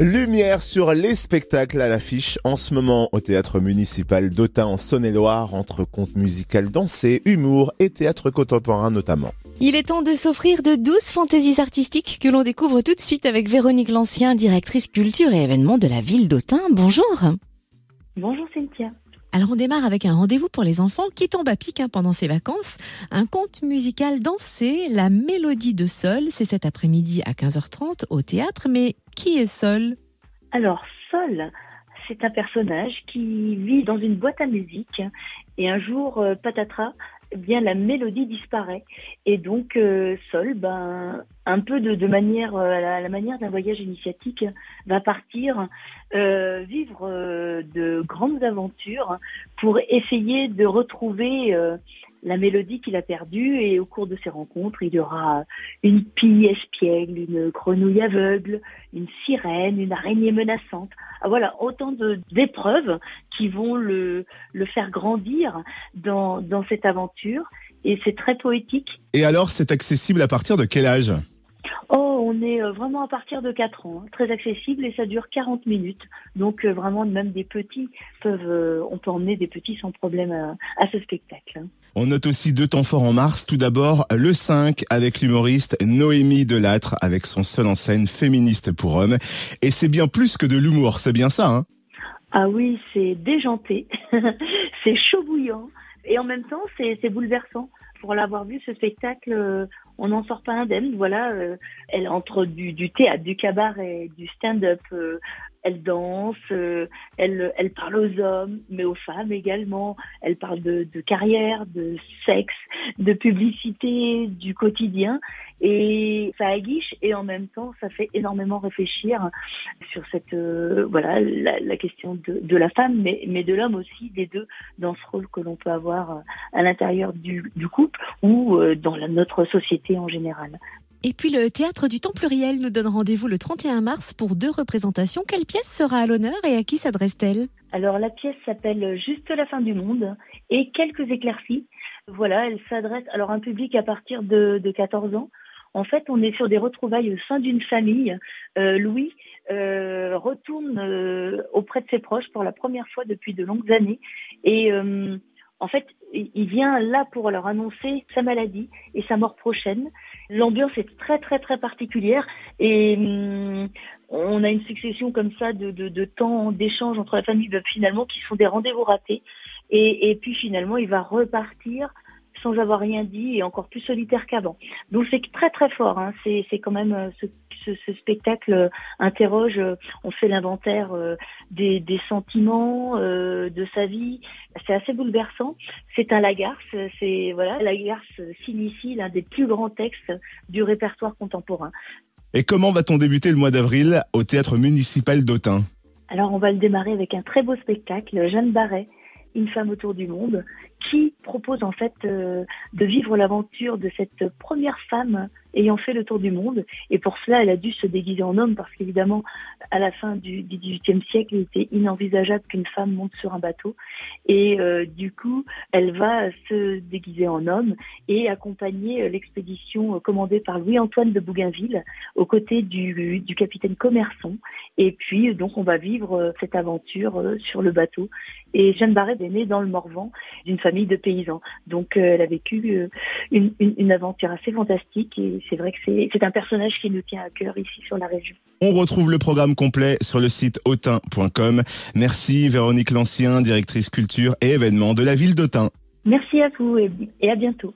Lumière sur les spectacles à l'affiche en ce moment au théâtre municipal d'Autun en Saône-et-Loire entre contes musical dansé, humour et théâtre contemporain notamment. Il est temps de s'offrir de douces fantaisies artistiques que l'on découvre tout de suite avec Véronique Lancien, directrice culture et événements de la ville d'Autun. Bonjour. Bonjour Cynthia. Alors on démarre avec un rendez-vous pour les enfants qui tombent à pic hein, pendant ces vacances. Un conte musical dansé, La Mélodie de Sol. C'est cet après-midi à 15h30 au théâtre. Mais qui est Sol Alors Sol, c'est un personnage qui vit dans une boîte à musique et un jour, euh, patatras, bien la mélodie disparaît. Et donc euh, Sol, ben un peu de, manière euh, à la, manière d'un voyage initiatique, va partir vivre de grandes aventures pour essayer de retrouver la mélodie qu'il a perdue et au cours de ces rencontres, il y aura une pie espiègle, une grenouille aveugle, une sirène, une araignée menaçante. Ah, voilà, autant d'épreuves qui vont le, le faire grandir dans, dans cette aventure et c'est très poétique. Et alors, c'est accessible à partir de quel âge? On est euh, vraiment à partir de 4 ans, hein. très accessible et ça dure 40 minutes. Donc euh, vraiment, même des petits peuvent, euh, on peut emmener des petits sans problème à, à ce spectacle. Hein. On note aussi deux temps forts en mars. Tout d'abord, le 5 avec l'humoriste Noémie Delattre avec son seul en scène féministe pour hommes. Et c'est bien plus que de l'humour, c'est bien ça, hein? Ah oui, c'est déjanté, c'est chaud bouillant et en même temps c'est bouleversant pour l'avoir vu ce spectacle, euh, on n'en sort pas indemne. Voilà, euh, elle entre du, du, théâtre, du cabaret, du stand-up. Euh, elle danse, elle, elle parle aux hommes, mais aux femmes également. Elle parle de, de carrière, de sexe, de publicité, du quotidien. Et ça aguiche et en même temps, ça fait énormément réfléchir sur cette euh, voilà la, la, question de, de, la femme, mais, mais de l'homme aussi, des deux, dans ce rôle que l'on peut avoir à l'intérieur du, du, couple ou euh, dans la, notre société en général. Et puis le Théâtre du Temps Pluriel nous donne rendez-vous le 31 mars pour deux représentations. Quelle pièce sera à l'honneur et à qui s'adresse-t-elle? Alors la pièce s'appelle Juste la fin du monde et quelques éclaircies. Voilà, elle s'adresse alors à un public à partir de, de 14 ans en fait, on est sur des retrouvailles au sein d'une famille. Euh, Louis euh, retourne euh, auprès de ses proches pour la première fois depuis de longues années. Et en fait, il vient là pour leur annoncer sa maladie et sa mort prochaine. L'ambiance est très très très particulière et hum, on a une succession comme ça de, de, temps d'échange entre la famille finalement qui sont des rendez-vous ratés. Et, et puis finalement, il va repartir sans avoir rien dit et encore plus solitaire qu'avant. Donc c'est très très fort. Hein. C'est c'est quand même euh, ce, ce, ce, spectacle euh, interroge. Euh, on fait l'inventaire des, des sentiments de sa vie. C'est assez bouleversant. C'est un Lagarce. C'est voilà, Lagarce s'initie l'un des plus grands textes du répertoire contemporain. Et comment va-t-on débuter le mois d'avril au théâtre municipal d'Autun? Alors on va le démarrer avec un très beau spectacle. Jeanne Barret une femme autour du monde, qui propose en fait euh, de vivre l'aventure de cette première femme ayant fait le tour du monde. Et pour cela, elle a dû se déguiser en homme parce qu'évidemment, à la fin du, XVIIIe siècle, il était inenvisageable qu'une femme monte sur un bateau. Et euh, du coup, elle va se déguiser en homme et accompagner euh, l'expédition euh, commandée par Louis-Antoine de Bougainville aux côtés du, capitaine Commerçon. Et puis, donc, on va vivre cette aventure sur le bateau. Et Jeanne Barret est née dans le Morvan d'une famille de paysans. Donc, elle a vécu une, une, une aventure assez fantastique et c'est vrai que c'est un personnage qui nous tient à cœur ici sur la région. On retrouve le programme complet sur le site autin.com. Merci Véronique Lancien, directrice culture et événements de la ville d'Autun. Merci à vous et à bientôt.